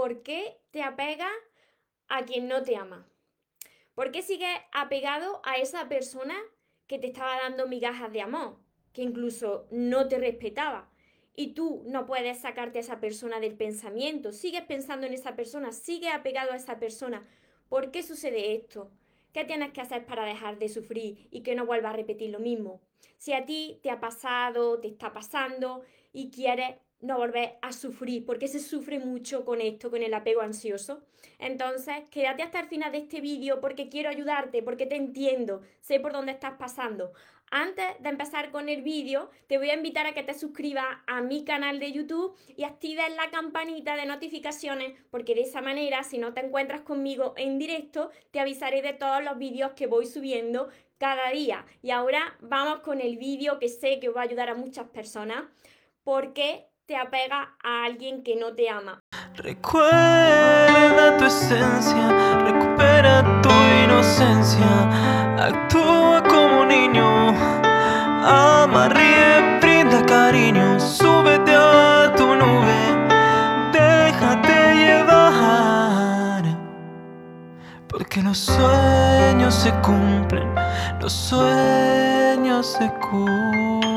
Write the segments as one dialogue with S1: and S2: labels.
S1: ¿por qué te apegas a quien no te ama? ¿Por qué sigues apegado a esa persona que te estaba dando migajas de amor, que incluso no te respetaba? Y tú no puedes sacarte a esa persona del pensamiento, sigues pensando en esa persona, sigues apegado a esa persona. ¿Por qué sucede esto? ¿Qué tienes que hacer para dejar de sufrir y que no vuelva a repetir lo mismo? Si a ti te ha pasado, te está pasando y quieres no volver a sufrir, porque se sufre mucho con esto, con el apego ansioso. Entonces, quédate hasta el final de este vídeo porque quiero ayudarte, porque te entiendo, sé por dónde estás pasando. Antes de empezar con el vídeo, te voy a invitar a que te suscribas a mi canal de YouTube y actives la campanita de notificaciones, porque de esa manera, si no te encuentras conmigo en directo, te avisaré de todos los vídeos que voy subiendo cada día. Y ahora vamos con el vídeo que sé que va a ayudar a muchas personas, porque te apega a alguien que no te ama.
S2: Recuerda tu esencia, recupera tu inocencia, actúa como niño, ama, ríe, brinda cariño, súbete a tu nube, déjate llevar, porque los sueños se cumplen, los sueños se cumplen.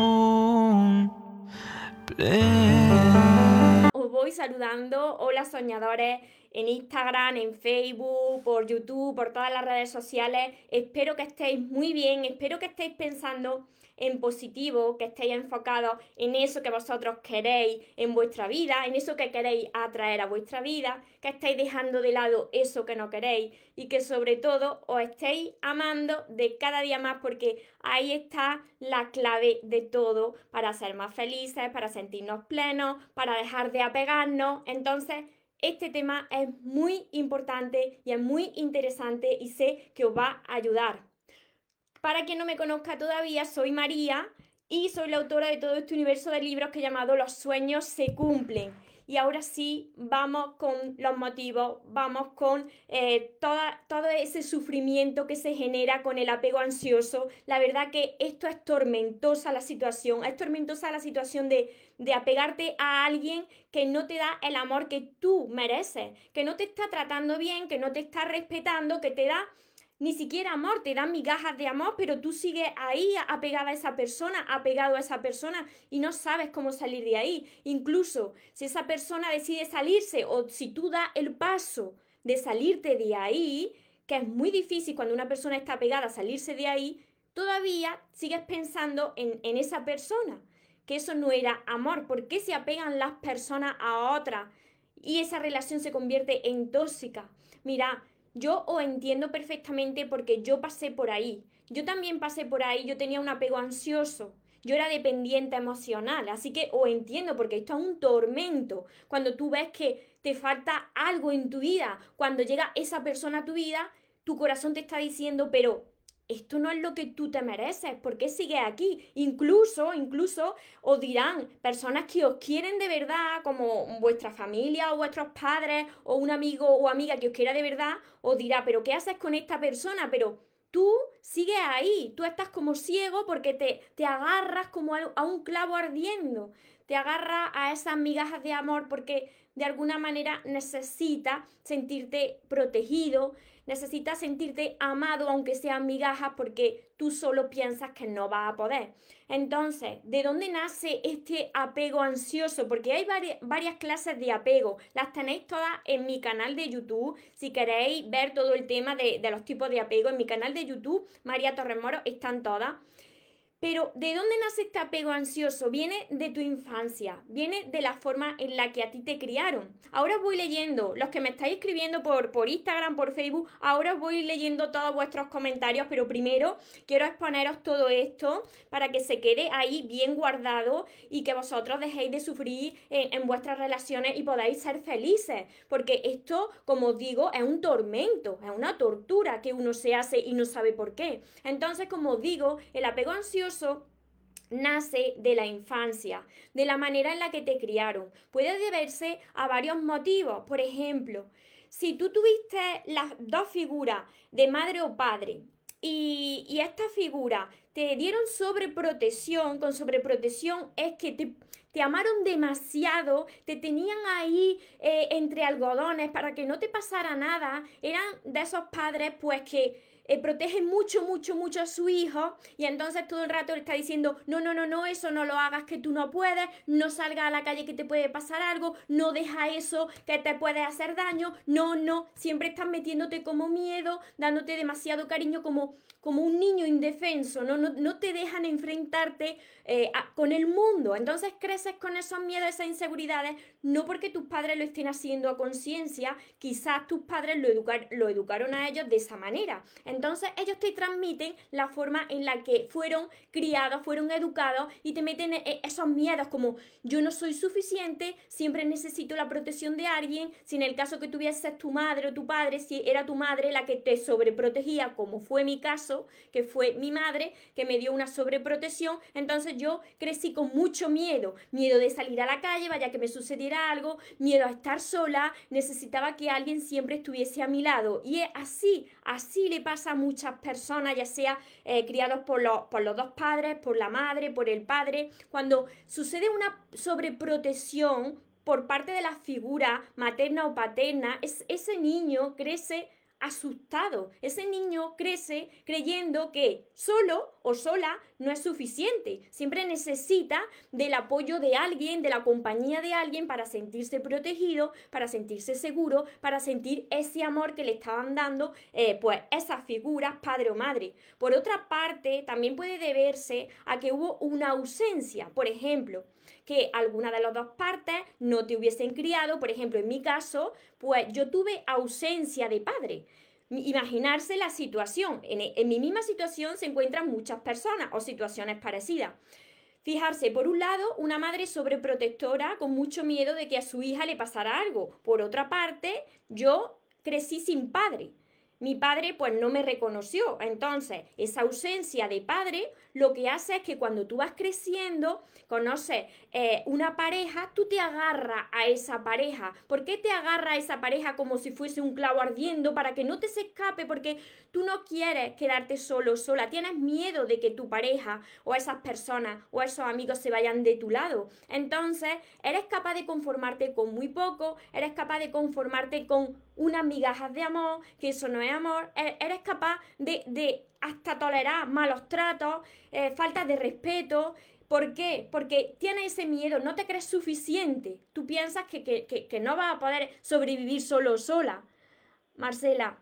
S1: Os voy saludando, hola soñadores, en Instagram, en Facebook, por YouTube, por todas las redes sociales. Espero que estéis muy bien, espero que estéis pensando en positivo, que estéis enfocados en eso que vosotros queréis en vuestra vida, en eso que queréis atraer a vuestra vida, que estéis dejando de lado eso que no queréis y que sobre todo os estéis amando de cada día más porque ahí está la clave de todo para ser más felices, para sentirnos plenos, para dejar de apegarnos. Entonces, este tema es muy importante y es muy interesante y sé que os va a ayudar. Para quien no me conozca todavía, soy María y soy la autora de todo este universo de libros que he llamado Los sueños se cumplen. Y ahora sí, vamos con los motivos, vamos con eh, todo ese sufrimiento que se genera con el apego ansioso. La verdad que esto es tormentosa la situación, es tormentosa la situación de, de apegarte a alguien que no te da el amor que tú mereces, que no te está tratando bien, que no te está respetando, que te da ni siquiera amor, te dan migajas de amor, pero tú sigues ahí apegada a esa persona, apegado a esa persona y no sabes cómo salir de ahí. Incluso si esa persona decide salirse o si tú das el paso de salirte de ahí, que es muy difícil cuando una persona está apegada a salirse de ahí, todavía sigues pensando en, esa persona, que eso no era amor. ¿Por qué se apegan las personas a otras y esa relación se convierte en tóxica? Mira, yo os entiendo perfectamente porque yo pasé por ahí. Yo también pasé por ahí, yo tenía un apego ansioso. Yo era dependiente emocional, así que os entiendo porque esto es un tormento. Cuando tú ves que te falta algo en tu vida, cuando llega esa persona a tu vida, tu corazón te está diciendo, pero esto no es lo que tú te mereces, ¿por qué sigues aquí? Incluso, incluso os dirán personas que os quieren de verdad, como vuestra familia o vuestros padres o un amigo o amiga que os quiera de verdad, os dirá, pero ¿qué haces con esta persona? Pero tú sigues ahí, tú estás como ciego porque te, te agarras como a un clavo ardiendo, te agarras a esas migajas de amor porque de alguna manera necesitas sentirte protegido, necesitas sentirte amado aunque sean migajas porque tú solo piensas que no vas a poder. Entonces, ¿de dónde nace este apego ansioso? Porque hay varias, clases de apego. Las tenéis todas en mi canal de YouTube. Si queréis ver todo el tema de, de los tipos de apego, en mi canal de YouTube, María Torres Moro, están todas. Pero ¿de dónde nace este apego ansioso? Viene de tu infancia, viene de la forma en la que a ti te criaron. Ahora os voy leyendo, los que me estáis escribiendo por, por Instagram, por Facebook, ahora os voy leyendo todos vuestros comentarios, pero primero quiero exponeros todo esto para que se quede ahí bien guardado y que vosotros dejéis de sufrir en, en vuestras relaciones y podáis ser felices. Porque esto, como os digo, es un tormento, es una tortura que uno se hace y no sabe por qué. Entonces, como os digo, el apego ansioso nace de la infancia, de la manera en la que te criaron. Puede deberse a varios motivos. Por ejemplo, si tú tuviste las dos figuras de madre o padre y, esta figura te dieron sobreprotección, con sobreprotección es que te, te amaron demasiado, te tenían ahí eh, entre algodones para que no te pasara nada, eran de esos padres pues que eh, protege mucho, mucho, mucho a su hijo y entonces todo el rato le está diciendo, no, no, no, no, eso no lo hagas que tú no puedes, no salgas a la calle que te puede pasar algo, no deja eso que te puede hacer daño, no, no, siempre estás metiéndote como miedo, dándote demasiado cariño como, como un niño indefenso, no, no, no te dejan enfrentarte eh, con el mundo. Entonces creces con esos miedos, esas inseguridades, no porque tus padres lo estén haciendo a conciencia, quizás tus padres lo, lo educaron a ellos de esa manera. Entonces ellos te transmiten la forma en la que fueron criados, fueron educados y te meten e, esos miedos como yo no soy suficiente, siempre necesito la protección de alguien, si en el caso que tuvieses tu madre o tu padre, si era tu madre la que te sobreprotegía, como fue mi caso, que fue mi madre, que me dio una sobreprotección, entonces yo crecí con mucho miedo, miedo de salir a la calle, vaya que me sucediera algo, miedo a estar sola, necesitaba que alguien siempre estuviese a mi lado. Y es así, así le pasa a muchas personas, ya sea eh, criados por los, por los dos padres, por la madre, por el padre, cuando sucede una sobreprotección por parte de la figura materna o paterna, es, ese niño crece asustado. Ese niño crece creyendo que solo o sola no es suficiente. Siempre necesita del apoyo de alguien, de la compañía de alguien para sentirse protegido, para sentirse seguro, para sentir ese amor que le estaban dando eh, pues esas figuras, padre o madre. Por otra parte, también puede deberse a que hubo una ausencia. Por ejemplo, que alguna de las dos partes no te hubiesen criado, por ejemplo, en mi caso, pues yo tuve ausencia de padre. Imaginarse la situación. En, mi misma situación se encuentran muchas personas o situaciones parecidas. Fijarse, por un lado, una madre sobreprotectora con mucho miedo de que a su hija le pasara algo. Por otra parte, yo crecí sin padre mi padre pues no me reconoció. Entonces, esa ausencia de padre lo que hace es que cuando tú vas creciendo, conoces eh, una pareja, tú te agarras a esa pareja. ¿Por qué te agarras a esa pareja como si fuese un clavo ardiendo para que no te se escape? Porque tú no quieres quedarte solo, sola. Tienes miedo de que tu pareja o esas personas o esos amigos se vayan de tu lado. Entonces, eres capaz de conformarte con muy poco, eres capaz de conformarte con unas migajas de amor, que eso no es amor, e-, eres capaz de, hasta tolerar malos tratos, eh, falta de respeto. ¿Por qué? Porque tienes ese miedo, no te crees suficiente. Tú piensas que, que no vas a poder sobrevivir solo o sola. Marcela,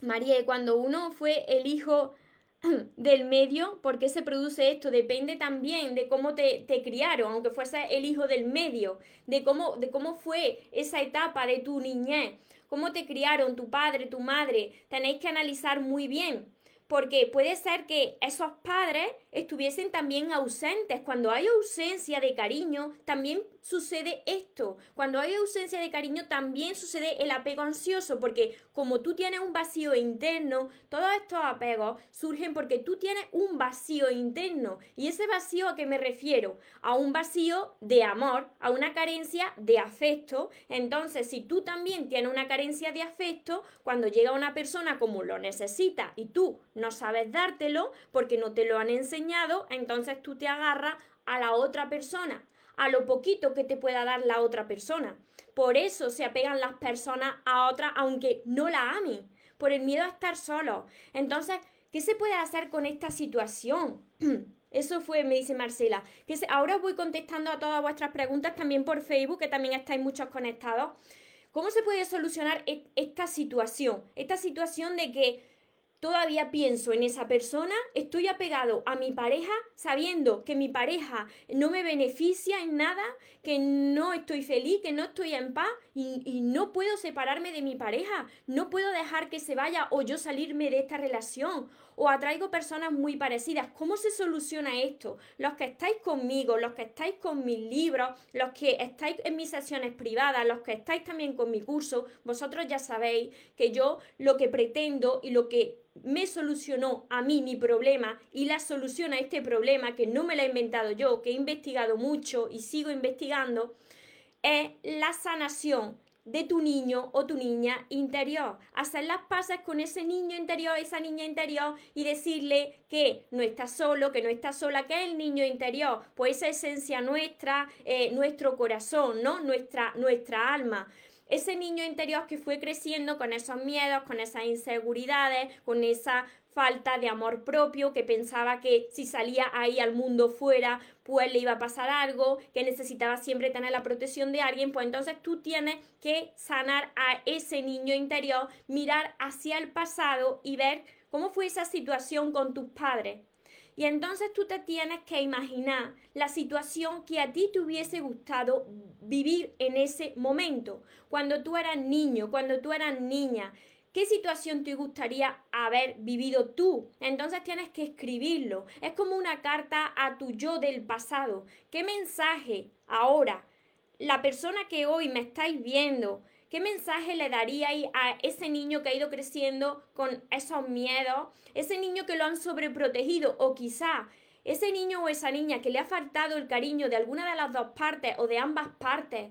S1: María, cuando uno fue el hijo del medio, ¿por qué se produce esto? Depende también de cómo te, te, criaron, aunque fuese el hijo del medio, de cómo, de cómo fue esa etapa de tu niñez, cómo te criaron tu padre, tu madre. Tenéis que analizar muy bien, porque puede ser que esos padres estuviesen también ausentes. Cuando hay ausencia de cariño, también sucede esto. Cuando hay ausencia de cariño, también sucede el apego ansioso, porque como tú tienes un vacío interno, todos estos apegos surgen porque tú tienes un vacío interno. ¿Y ese vacío a qué me refiero? A un vacío de amor, a una carencia de afecto. Entonces, si tú también tienes una carencia de afecto, cuando llega una persona como lo necesita y tú no sabes dártelo porque no te lo han enseñado, entonces tú te agarras a la otra persona, a lo poquito que te pueda dar la otra persona. Por eso se apegan las personas a otra aunque no la amen, por el miedo a estar solo. Entonces, ¿qué se puede hacer con esta situación? Eso fue, me dice Marcela. Que ahora voy contestando a todas vuestras preguntas también por Facebook, que también estáis muchos conectados. ¿Cómo se puede solucionar e-, esta situación? Esta situación de que todavía pienso en esa persona, estoy apegado a mi pareja sabiendo que mi pareja no me beneficia en nada, que no estoy feliz, que no estoy en paz y, no puedo separarme de mi pareja, no puedo dejar que se vaya o yo salirme de esta relación o atraigo personas muy parecidas. ¿Cómo se soluciona esto? Los que estáis conmigo, los que estáis con mis libros, los que estáis en mis sesiones privadas, los que estáis también con mi curso, vosotros ya sabéis que yo lo que pretendo y lo que me solucionó a mí mi problema y la solución a este problema que no me la he inventado yo, que he investigado mucho y sigo investigando, es la sanación de tu niño o tu niña interior. Hacer las paces con ese niño interior, esa niña interior y decirle que no está solo, que no está sola, que es el niño interior, pues esa esencia nuestra, eh, nuestro corazón, ¿no? Nuestra, nuestra alma ese niño interior que fue creciendo con esos miedos, con esas inseguridades, con esa falta de amor propio, que pensaba que si salía ahí al mundo fuera, pues le iba a pasar algo, que necesitaba siempre tener la protección de alguien, pues entonces tú tienes que sanar a ese niño interior, mirar hacia el pasado y ver cómo fue esa situación con tus padres. Y entonces tú te tienes que imaginar la situación que a ti te hubiese gustado vivir en ese momento, cuando tú eras niño, cuando tú eras niña, ¿Qué situación te gustaría haber vivido tú? Entonces tienes que escribirlo. Es como una carta a tu yo del pasado. ¿Qué mensaje ahora, la persona que hoy me estáis viendo, qué mensaje le daríais a ese niño que ha ido creciendo con esos miedos? Ese niño que lo han sobreprotegido o quizá ese niño o esa niña que le ha faltado el cariño de alguna de las dos partes o de ambas partes.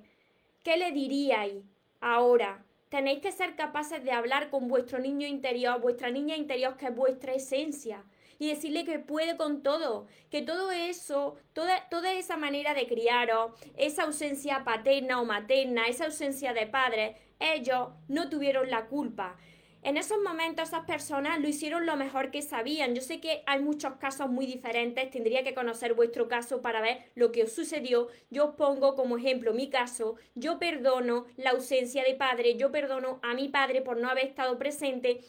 S1: ¿Qué le diríais ahora? Tenéis que ser capaces de hablar con vuestro niño interior, vuestra niña interior, que es vuestra esencia. Y decirle que puede con todo, que todo eso, toda, toda esa manera de criaros, esa ausencia paterna o materna, esa ausencia de padres, ellos no tuvieron la culpa. En esos momentos esas personas lo hicieron lo mejor que sabían. Yo sé que hay muchos casos muy diferentes, tendría que conocer vuestro caso para ver lo que os sucedió. Yo os pongo como ejemplo mi caso. Yo perdono la ausencia de padre, yo perdono a mi padre por no haber estado presente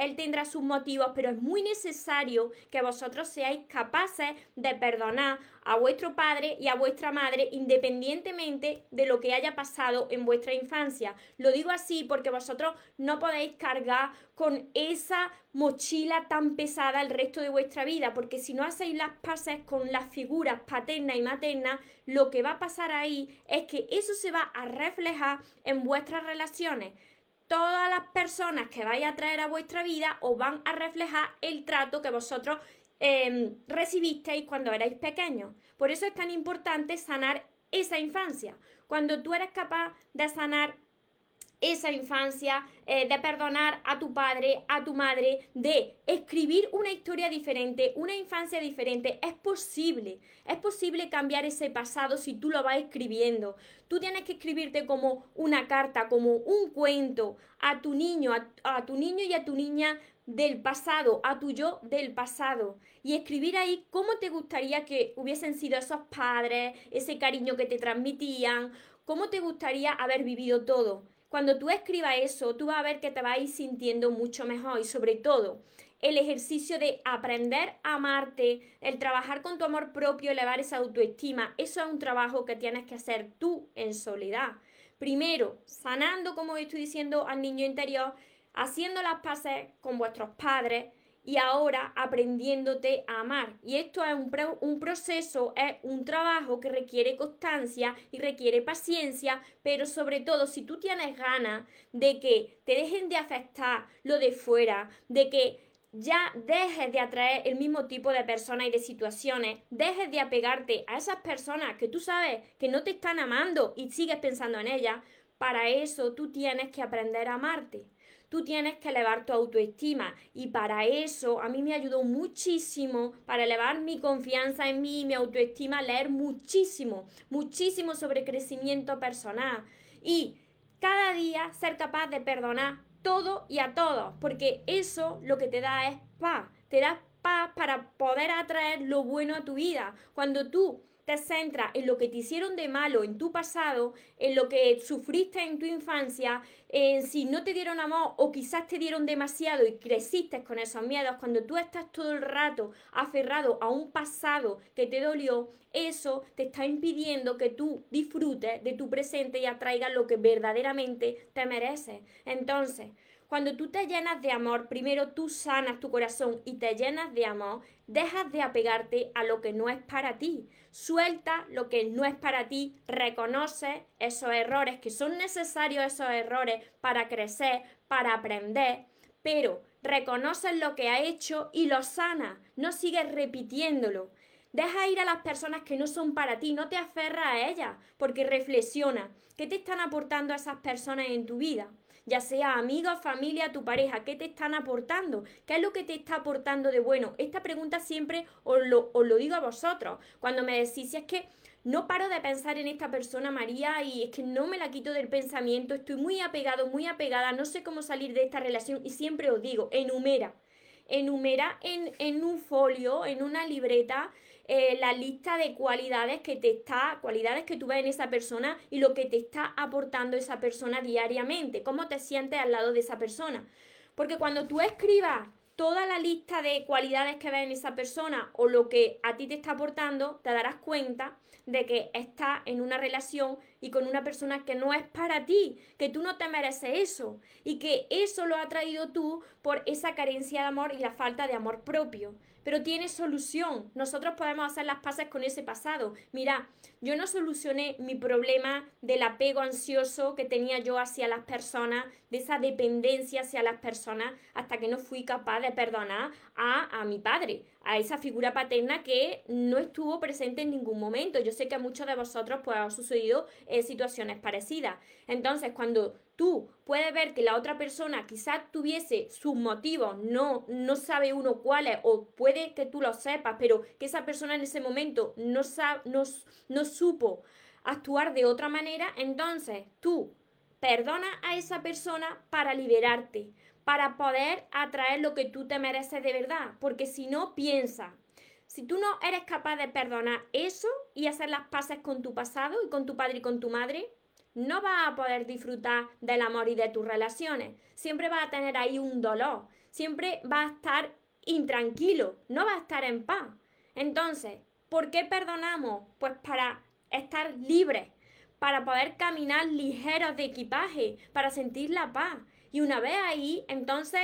S1: él tendrá sus motivos, pero es muy necesario que vosotros seáis capaces de perdonar a vuestro padre y a vuestra madre independientemente de lo que haya pasado en vuestra infancia. Lo digo así porque vosotros no podéis cargar con esa mochila tan pesada el resto de vuestra vida, porque si no hacéis las paces con las figuras paterna y materna, lo que va a pasar ahí es que eso se va a reflejar en vuestras relaciones todas las personas que vais a traer a vuestra vida os van a reflejar el trato que vosotros em, recibisteis cuando erais pequeños. Por eso es tan importante sanar esa infancia. Cuando tú eres capaz de sanar esa infancia, eh, de perdonar a tu padre, a tu madre, de escribir una historia diferente, una infancia diferente. Es posible, es posible cambiar ese pasado si tú lo vas escribiendo. Tú tienes que escribirte como una carta, como un cuento a tu niño, a, tu niño y a tu niña del pasado, a tu yo del pasado. Y escribir ahí cómo te gustaría que hubiesen sido esos padres, ese cariño que te transmitían, cómo te gustaría haber vivido todo. Cuando tú escribas eso, tú vas a ver que te vas a ir sintiendo mucho mejor y sobre todo el ejercicio de aprender a amarte, el trabajar con tu amor propio, elevar esa autoestima, eso es un trabajo que tienes que hacer tú en soledad. Primero, sanando, como estoy diciendo, al niño interior, haciendo las paces con vuestros padres, y ahora aprendiéndote a amar. Y esto es un, un, proceso, es un trabajo que requiere constancia y requiere paciencia, pero sobre todo si tú tienes ganas de que te dejen de afectar lo de fuera, de que ya dejes de atraer el mismo tipo de personas y de situaciones, dejes de apegarte a esas personas que tú sabes que no te están amando y sigues pensando en ellas, para eso tú tienes que aprender a amarte tú tienes que elevar tu autoestima. Y para eso a mí me ayudó muchísimo para elevar mi confianza en mí y mi autoestima, leer muchísimo, muchísimo sobre crecimiento personal. Y cada día ser capaz de perdonar todo y a todos, porque eso lo que te da es paz, te da paz para poder atraer lo bueno a tu vida. Cuando tú te centras en lo que te hicieron de malo en tu pasado, en lo que sufriste en tu infancia, en si no te dieron amor o quizás te dieron demasiado y creciste con esos miedos, cuando tú estás todo el rato aferrado a un pasado que te dolió, eso te está impidiendo que tú disfrutes de tu presente y atraigas lo que verdaderamente te mereces. Entonces, cuando tú te llenas de amor, primero tú sanas tu corazón y te llenas de amor, dejas de apegarte a lo que no es para ti. Suelta lo que no es para ti, reconoce esos errores, que son necesarios esos errores para crecer, para aprender, pero reconoce lo que ha hecho y lo sana, no sigues repitiéndolo. Deja ir a las personas que no son para ti, no te aferras a ellas, porque reflexiona, ¿qué te están aportando esas personas en tu vida? Ya sea amigos, familia, tu pareja, ¿qué te están aportando? ¿Qué es lo que te está aportando de bueno? Esta pregunta siempre os lo, os lo digo a vosotros. Cuando me decís, si es que no paro de pensar en esta persona, María, y es que no me la quito del pensamiento, estoy muy apegado, muy apegada, no sé cómo salir de esta relación y siempre os digo, enumera, enumera en, en un folio, en una libreta, eh, la lista de cualidades que te está, cualidades que tú ves en esa persona y lo que te está aportando esa persona diariamente, cómo te sientes al lado de esa persona. Porque cuando tú escribas toda la lista de cualidades que ves en esa persona o lo que a ti te está aportando, te darás cuenta de que estás en una relación y con una persona que no es para ti, que tú no te mereces eso y que eso lo ha traído tú por esa carencia de amor y la falta de amor propio pero tiene solución. Nosotros podemos hacer las paces con ese pasado. Mira, yo no solucioné mi problema del apego ansioso que tenía yo hacia las personas, de esa dependencia hacia las personas, hasta que no fui capaz de perdonar a, a mi padre, a esa figura paterna que no estuvo presente en ningún momento. Yo sé que a muchos de vosotros pues ha sucedido eh, situaciones parecidas. Entonces, cuando tú puedes ver que la otra persona quizás tuviese sus motivos, no, no sabe uno cuáles, o puede que tú lo sepas, pero que esa persona en ese momento no, no, no supo actuar de otra manera, entonces tú perdona a esa persona para liberarte, para poder atraer lo que tú te mereces de verdad, porque si no, piensa, si tú no eres capaz de perdonar eso y hacer las paces con tu pasado y con tu padre y con tu madre, no vas a poder disfrutar del amor y de tus relaciones. Siempre vas a tener ahí un dolor. Siempre vas a estar intranquilo. No vas a estar en paz. Entonces, ¿por qué perdonamos? Pues para estar libres, para poder caminar ligeros de equipaje, para sentir la paz. Y una vez ahí, entonces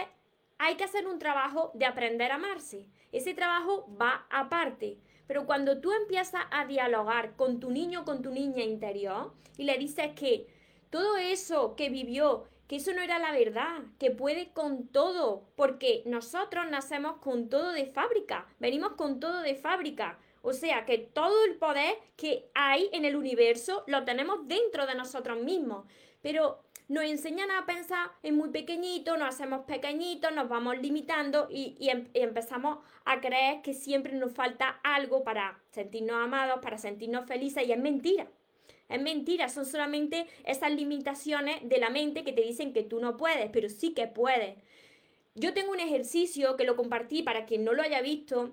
S1: hay que hacer un trabajo de aprender a amarse. Ese trabajo va aparte. Pero cuando tú empiezas a dialogar con tu niño, con tu niña interior, y le dices que todo eso que vivió, que eso no era la verdad, que puede con todo, porque nosotros nacemos con todo de fábrica, venimos con todo de fábrica. O sea que todo el poder que hay en el universo lo tenemos dentro de nosotros mismos. Pero nos enseñan a pensar en muy pequeñito, nos hacemos pequeñitos, nos vamos limitando y, em, y, empezamos a creer que siempre nos falta algo para sentirnos amados, para sentirnos felices y es mentira. Es mentira, son solamente esas limitaciones de la mente que te dicen que tú no puedes, pero sí que puedes. Yo tengo un ejercicio que lo compartí para quien no lo haya visto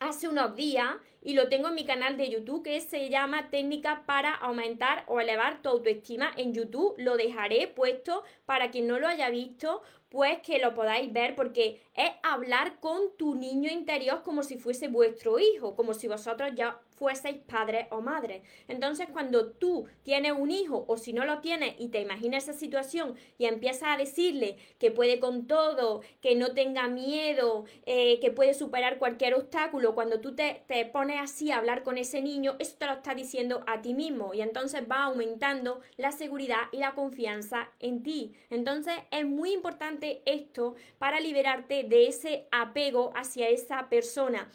S1: hace unos días y lo tengo en mi canal de YouTube que se llama técnica para aumentar o elevar tu autoestima en YouTube. Lo dejaré puesto para quien no lo haya visto, pues que lo podáis ver porque es hablar con tu niño interior como si fuese vuestro hijo, como si vosotros ya fueseis padres o madres. Entonces, cuando tú tienes un hijo o si no lo tienes y te imaginas esa situación y empiezas a decirle que puede con todo, que no tenga miedo, eh, que puede superar cualquier obstáculo, cuando tú te, te pones así a hablar con ese niño, eso te lo está diciendo a ti mismo y entonces va aumentando la seguridad y la confianza en ti. Entonces, es muy importante esto para liberarte de ese apego hacia esa persona.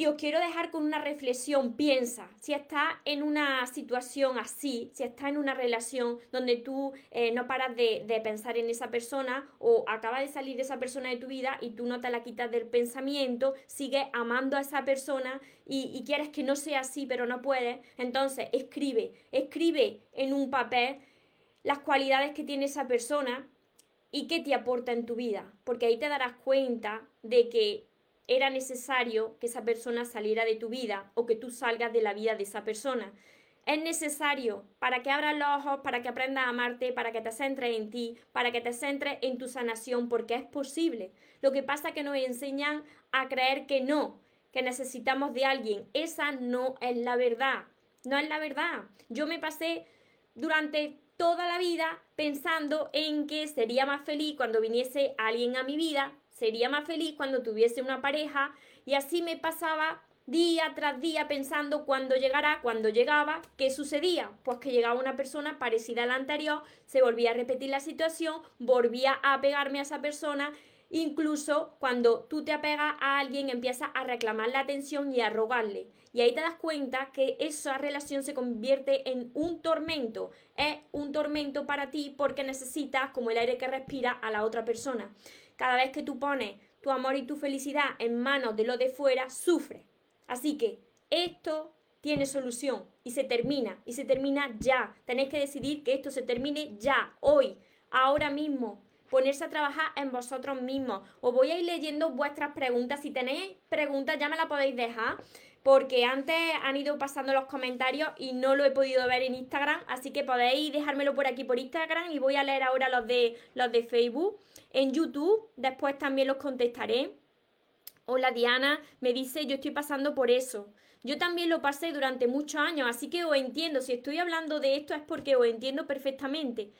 S1: Y os quiero dejar con una reflexión. Piensa, si estás en una situación así, si estás en una relación donde tú eh, no paras de, pensar en esa persona o acaba de salir esa persona de tu vida y tú no te la quitas del pensamiento, sigues amando a esa persona y quieres que no sea así, pero no puedes, entonces escribe, escribe en un papel las cualidades que tiene esa persona y qué te aporta en tu vida, porque ahí te darás cuenta de que era necesario que esa persona saliera de tu vida o que tú salgas de la vida de esa persona. Es necesario para que abras los ojos, para que aprendas a amarte, para que te centres en ti, para que te centres en tu sanación, porque es posible. Lo que pasa es que nos enseñan a creer que no, que necesitamos de alguien. Esa no es la verdad. No es la verdad. Yo me pasé durante toda la vida pensando en que sería más feliz cuando viniese alguien a mi vida sería más feliz cuando tuviese una pareja y así me pasaba día tras día pensando cuándo llegará, cuando llegaba, qué sucedía. Pues que llegaba una persona parecida a la anterior, se volvía a repetir la situación, volvía a pegarme a esa persona Incluso cuando tú te apegas a alguien, empiezas a reclamar la atención y a rogarle. Y ahí te das cuenta que esa relación se convierte en un tormento. Es un tormento para ti porque necesitas, como el aire que respira, a la otra persona. Cada vez que tú pones tu amor y tu felicidad en manos de lo de fuera, sufres. Así que esto tiene solución y se termina, y se termina ya. Tenéis que decidir que esto se termine ya, hoy, ahora mismo. Ponerse a trabajar en vosotros mismos. Os voy a ir leyendo vuestras preguntas. Si tenéis preguntas, ya me las podéis dejar porque antes han ido pasando los comentarios y no lo he podido ver en Instagram, así que podéis dejármelo por aquí por Instagram y voy a leer ahora los de los de Facebook. En YouTube después también los contestaré. Hola Diana, me dice, "Yo estoy pasando por eso." Yo también lo pasé durante muchos años, así que os entiendo. Si estoy hablando de esto es porque os entiendo perfectamente.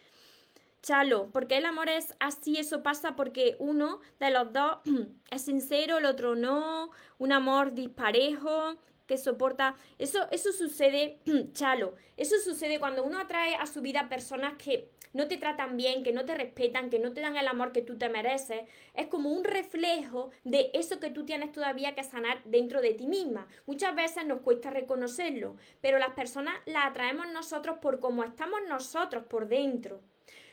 S1: Chalo, porque el amor es así, eso pasa porque uno de los dos es sincero, el otro no, un amor disparejo, que soporta. Eso, eso sucede, chalo, eso sucede cuando uno atrae a su vida personas que no te tratan bien, que no te respetan, que no te dan el amor que tú te mereces. Es como un reflejo de eso que tú tienes todavía que sanar dentro de ti misma. Muchas veces nos cuesta reconocerlo, pero las personas las atraemos nosotros por cómo estamos nosotros por dentro.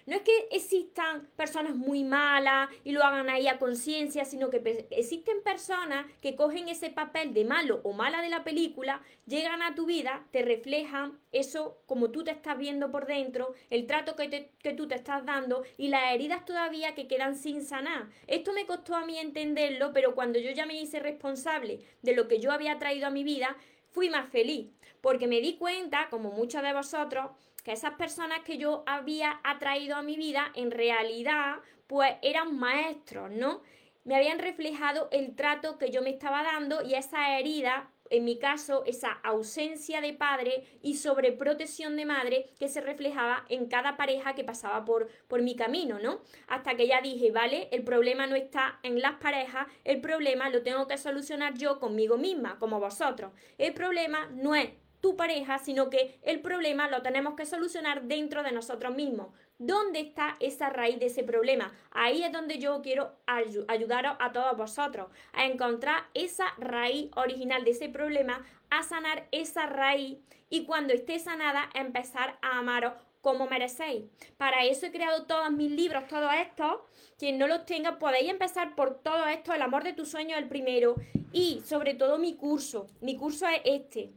S1: No es que existan personas muy malas y lo hagan ahí a conciencia, sino que existen personas que cogen ese papel de malo o mala de la película, llegan a tu vida, te reflejan eso como tú te estás viendo por dentro, el trato que, que tú te estás dando y las heridas todavía que quedan sin sanar. Esto me costó a mí entenderlo, pero cuando yo ya me hice responsable de lo que yo había traído a mi vida, fui más feliz, porque me di cuenta, como muchos de vosotros, que esas personas que yo había atraído a mi vida en realidad pues eran maestros, ¿no? Me habían reflejado el trato que yo me estaba dando y esa herida, en mi caso, esa ausencia de padre y sobreprotección de madre que se reflejaba en cada pareja que pasaba por, por mi camino, ¿no? Hasta que ya dije, vale, el problema no está en las parejas, el problema lo tengo que solucionar yo conmigo misma, como vosotros. El problema no es tu pareja, sino que el problema lo tenemos que solucionar dentro de nosotros mismos. ¿Dónde está esa raíz de ese problema? Ahí es donde yo quiero ayudaros a todos vosotros a encontrar esa raíz original de ese problema, a sanar esa raíz y cuando esté sanada empezar a amaros como merecéis. Para eso he creado todos mis libros, todos estos. Quien no los tenga, podéis empezar por todo esto, el amor de tu sueño el primero y sobre todo mi curso. Mi curso es este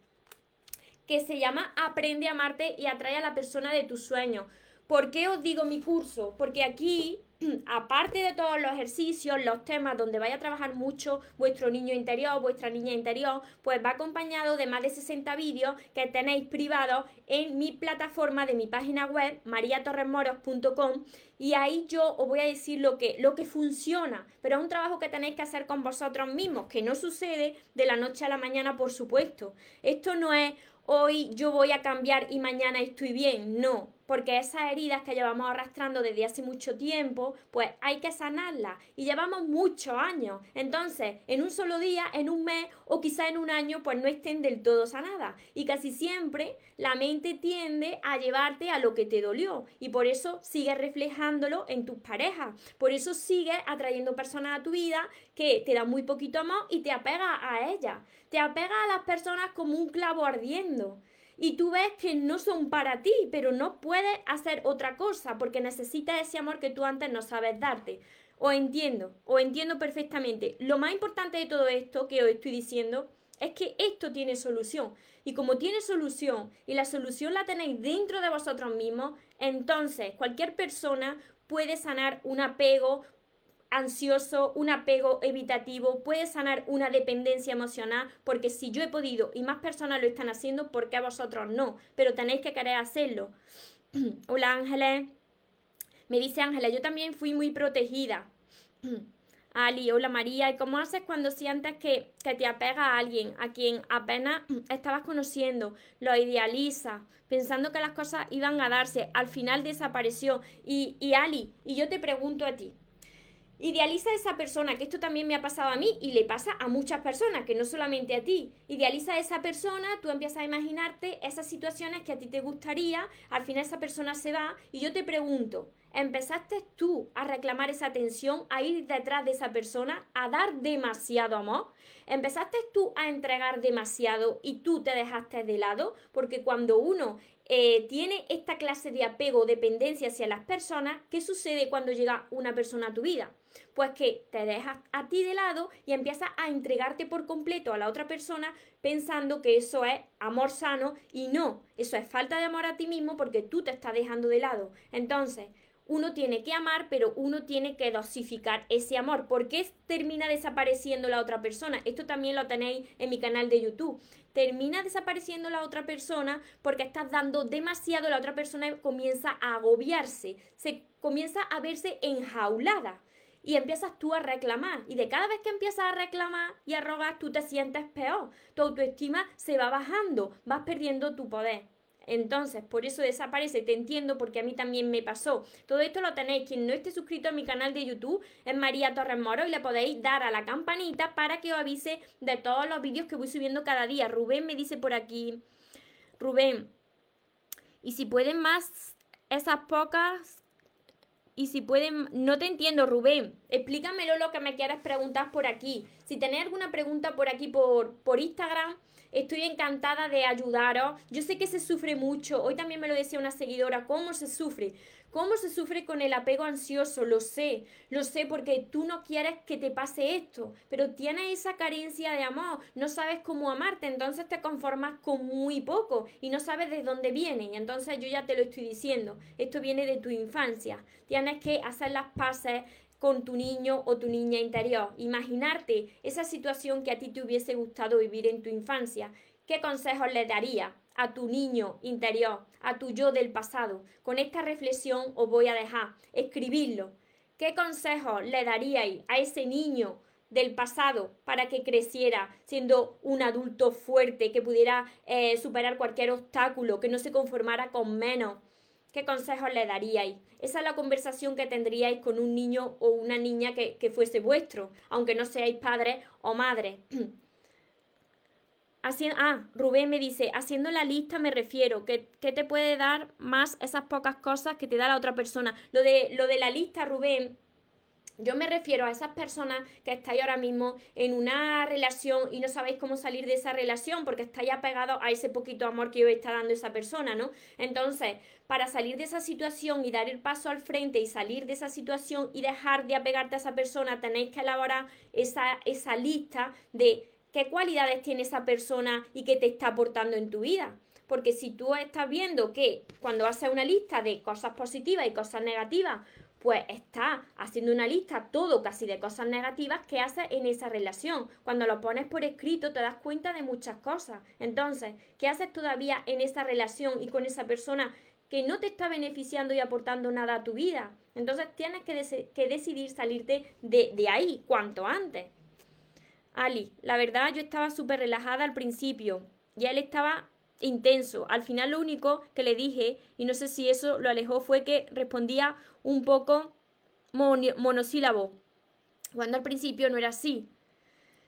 S1: que se llama Aprende a amarte y atrae a la persona de tus sueños. ¿Por qué os digo mi curso? Porque aquí, aparte de todos los ejercicios, los temas donde vaya a trabajar mucho vuestro niño interior, vuestra niña interior, pues va acompañado de más de 60 vídeos que tenéis privados en mi plataforma de mi página web, mariatorremoros.com y ahí yo os voy a decir lo que, lo que funciona, pero es un trabajo que tenéis que hacer con vosotros mismos, que no sucede de la noche a la mañana, por supuesto. Esto no es, hoy yo voy a cambiar y mañana estoy bien. No, porque esas heridas que llevamos arrastrando desde hace mucho tiempo, pues hay que sanarlas y llevamos muchos años. Entonces, en un solo día, en un mes o quizá en un año, pues no estén del todo sanadas. Y casi siempre la mente tiende a llevarte a lo que te dolió y por eso sigues reflejándolo en tus parejas. Por eso sigues atrayendo personas a tu vida que te dan muy poquito amor y te apegas a ellas. Te apegas a las personas como un clavo ardiendo y tú ves que no son para ti, pero no puedes hacer otra cosa porque necesitas ese amor que tú antes no sabes darte. O entiendo, o entiendo perfectamente. Lo más importante de todo esto que os estoy diciendo es que esto tiene solución. Y como tiene solución y la solución la tenéis dentro de vosotros mismos, entonces cualquier persona puede sanar un apego, ansioso, un apego evitativo, puede sanar una dependencia emocional, porque si yo he podido y más personas lo están haciendo, ¿por qué a vosotros no? Pero tenéis que querer hacerlo. Hola Ángeles. Me dice Ángeles, yo también fui muy protegida. Ali, hola María, ¿y cómo haces cuando sientes que, que te apega a alguien a quien apenas estabas conociendo, lo idealiza, pensando que las cosas iban a darse, al final desapareció? Y, y Ali, y yo te pregunto a ti, Idealiza a esa persona, que esto también me ha pasado a mí y le pasa a muchas personas, que no solamente a ti. Idealiza a esa persona, tú empiezas a imaginarte esas situaciones que a ti te gustaría, al final esa persona se va y yo te pregunto, ¿empezaste tú a reclamar esa atención, a ir detrás de esa persona, a dar demasiado amor? ¿Empezaste tú a entregar demasiado y tú te dejaste de lado? Porque cuando uno eh, tiene esta clase de apego, dependencia hacia las personas, ¿qué sucede cuando llega una persona a tu vida? Pues que te dejas a ti de lado y empiezas a entregarte por completo a la otra persona pensando que eso es amor sano y no, eso es falta de amor a ti mismo porque tú te estás dejando de lado. Entonces, uno tiene que amar, pero uno tiene que dosificar ese amor. ¿Por qué termina desapareciendo la otra persona? Esto también lo tenéis en mi canal de YouTube. Termina desapareciendo la otra persona porque estás dando demasiado, la otra persona comienza a agobiarse, se comienza a verse enjaulada y empiezas tú a reclamar. Y de cada vez que empiezas a reclamar y a rogar, tú te sientes peor. Tu autoestima se va bajando, vas perdiendo tu poder. Entonces, por eso desaparece, te entiendo porque a mí también me pasó. Todo esto lo tenéis, quien no esté suscrito a mi canal de YouTube es María Torres Moro y le podéis dar a la campanita para que os avise de todos los vídeos que voy subiendo cada día. Rubén me dice por aquí, Rubén, y si pueden más esas pocas y si pueden, no te entiendo, Rubén. Explícamelo lo que me quieras preguntar por aquí. Si tenéis alguna pregunta por aquí por, por Instagram, Estoy encantada de ayudaros. Yo sé que se sufre mucho. Hoy también me lo decía una seguidora, ¿cómo se sufre? ¿Cómo se sufre con el apego ansioso? Lo sé, lo sé porque tú no quieres que te pase esto, pero tienes esa carencia de amor, no sabes cómo amarte, entonces te conformas con muy poco y no sabes de dónde viene. Y entonces yo ya te lo estoy diciendo, esto viene de tu infancia. Tienes que hacer las paces con tu niño o tu niña interior. Imaginarte esa situación que a ti te hubiese gustado vivir en tu infancia. ¿Qué consejos le daría a tu niño interior, a tu yo del pasado? Con esta reflexión os voy a dejar escribirlo. ¿Qué consejos le daríais a ese niño del pasado para que creciera siendo un adulto fuerte, que pudiera eh, superar cualquier obstáculo, que no se conformara con menos? ¿Qué consejos le daríais? Esa es la conversación que tendríais con un niño o una niña que, fuese vuestro, aunque no seáis padres o madres. ah, Rubén me dice, haciendo la lista me refiero, ¿qué, ¿qué, te puede dar más esas pocas cosas que te da la otra persona? Lo de, lo de la lista, Rubén, yo me refiero a esas personas que estáis ahora mismo en una relación y no sabéis cómo salir de esa relación porque estáis apegados a ese poquito amor que os está dando esa persona, ¿no? Entonces, para salir de esa situación y dar el paso al frente y salir de esa situación y dejar de apegarte a esa persona, tenéis que elaborar esa, esa lista de qué cualidades tiene esa persona y qué te está aportando en tu vida. Porque si tú estás viendo que cuando haces una lista de cosas positivas y cosas negativas, pues está haciendo una lista todo casi de cosas negativas que hace en esa relación. Cuando lo pones por escrito te das cuenta de muchas cosas. Entonces, ¿qué haces todavía en esa relación y con esa persona que no te está beneficiando y aportando nada a tu vida? Entonces tienes que, que decidir salirte de, de ahí cuanto antes. Ali, la verdad yo estaba súper relajada al principio y él estaba intenso. Al final lo único que le dije, y no sé si eso lo alejó, fue que respondía un poco monosílabo, cuando al principio no era así.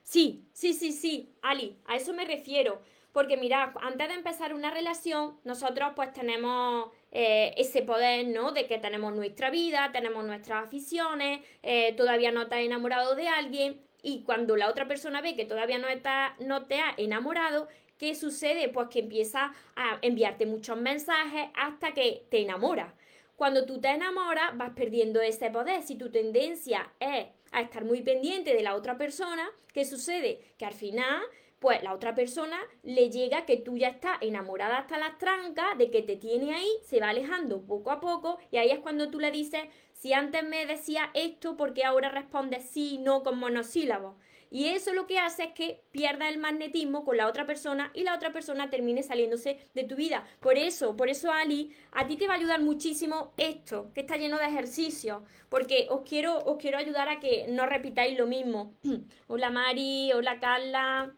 S1: Sí, sí, sí, sí, Ali, a eso me refiero. Porque mira, antes de empezar una relación, nosotros pues tenemos eh, ese poder, ¿no? De que tenemos nuestra vida, tenemos nuestras aficiones, eh, todavía no estás enamorado de alguien y cuando la otra persona ve que todavía no, está, no te ha enamorado, ¿qué sucede? Pues que empieza a enviarte muchos mensajes hasta que te enamoras. Cuando tú te enamoras, vas perdiendo ese poder. Si tu tendencia es a estar muy pendiente de la otra persona, ¿qué sucede? Que al final, pues la otra persona le llega que tú ya estás enamorada hasta las trancas, de que te tiene ahí, se va alejando poco a poco, y ahí es cuando tú le dices, si antes me decía esto, ¿por qué ahora respondes sí, no con monosílabos? Y eso lo que hace es que pierda el magnetismo con la otra persona y la otra persona termine saliéndose de tu vida. Por eso, por eso Ali, a ti te va a ayudar muchísimo esto, que está lleno de ejercicios, porque os quiero, os quiero ayudar a que no repitáis lo mismo. hola Mari, hola Carla.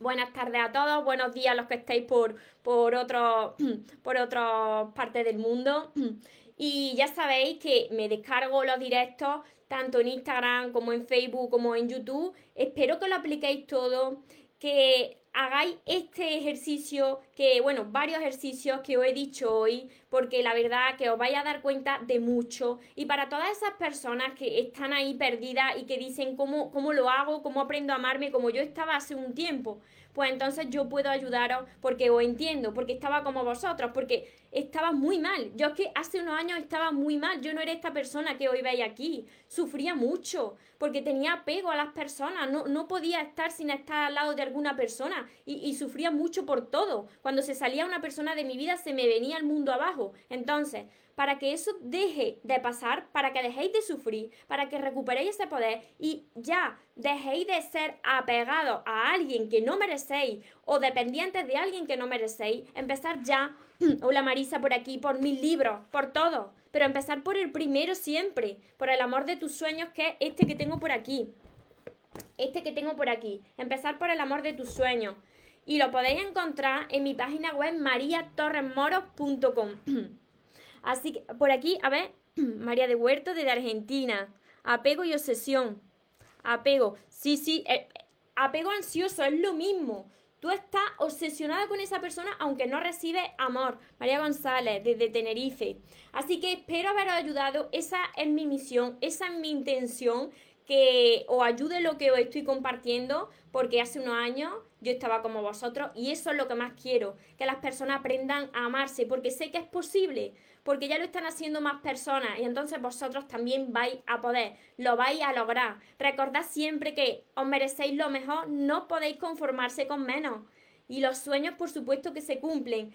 S1: Buenas tardes a todos, buenos días a los que estáis por, por, otro, por otras partes del mundo. Y ya sabéis que me descargo los directos tanto en Instagram como en Facebook como en YouTube. Espero que lo apliquéis todo, que hagáis este ejercicio, que bueno, varios ejercicios que os he dicho hoy, porque la verdad que os vais a dar cuenta de mucho. Y para todas esas personas que están ahí perdidas y que dicen cómo, cómo lo hago, cómo aprendo a amarme como yo estaba hace un tiempo, pues entonces yo puedo ayudaros porque os entiendo, porque estaba como vosotros, porque estaba muy mal. Yo es que hace unos años estaba muy mal. Yo no era esta persona que hoy veis aquí. Sufría mucho porque tenía apego a las personas. No, no podía estar sin estar al lado de alguna persona y, y sufría mucho por todo. Cuando se salía una persona de mi vida se me venía el mundo abajo. Entonces, para que eso deje de pasar, para que dejéis de sufrir, para que recuperéis ese poder y ya dejéis de ser apegados a alguien que no merecéis o dependientes de alguien que no merecéis, empezar ya, hola Marisa por aquí, por mis libros, por todo, pero empezar por el primero siempre, por el amor de tus sueños que es este que tengo por aquí, este que tengo por aquí, empezar por el amor de tus sueños. Y lo podéis encontrar en mi página web mariatorresmoros.com. Así que por aquí, a ver, María de Huerto desde Argentina. Apego y obsesión. Apego. Sí, sí, eh, apego ansioso es lo mismo. Tú estás obsesionada con esa persona aunque no recibes amor. María González, desde Tenerife. Así que espero haberos ayudado. Esa es mi misión, esa es mi intención. Que os ayude lo que os estoy compartiendo, porque hace unos años yo estaba como vosotros y eso es lo que más quiero, que las personas aprendan a amarse, porque sé que es posible porque ya lo están haciendo más personas y entonces vosotros también vais a poder, lo vais a lograr. Recordad siempre que os merecéis lo mejor, no podéis conformarse con menos. Y los sueños, por supuesto, que se cumplen.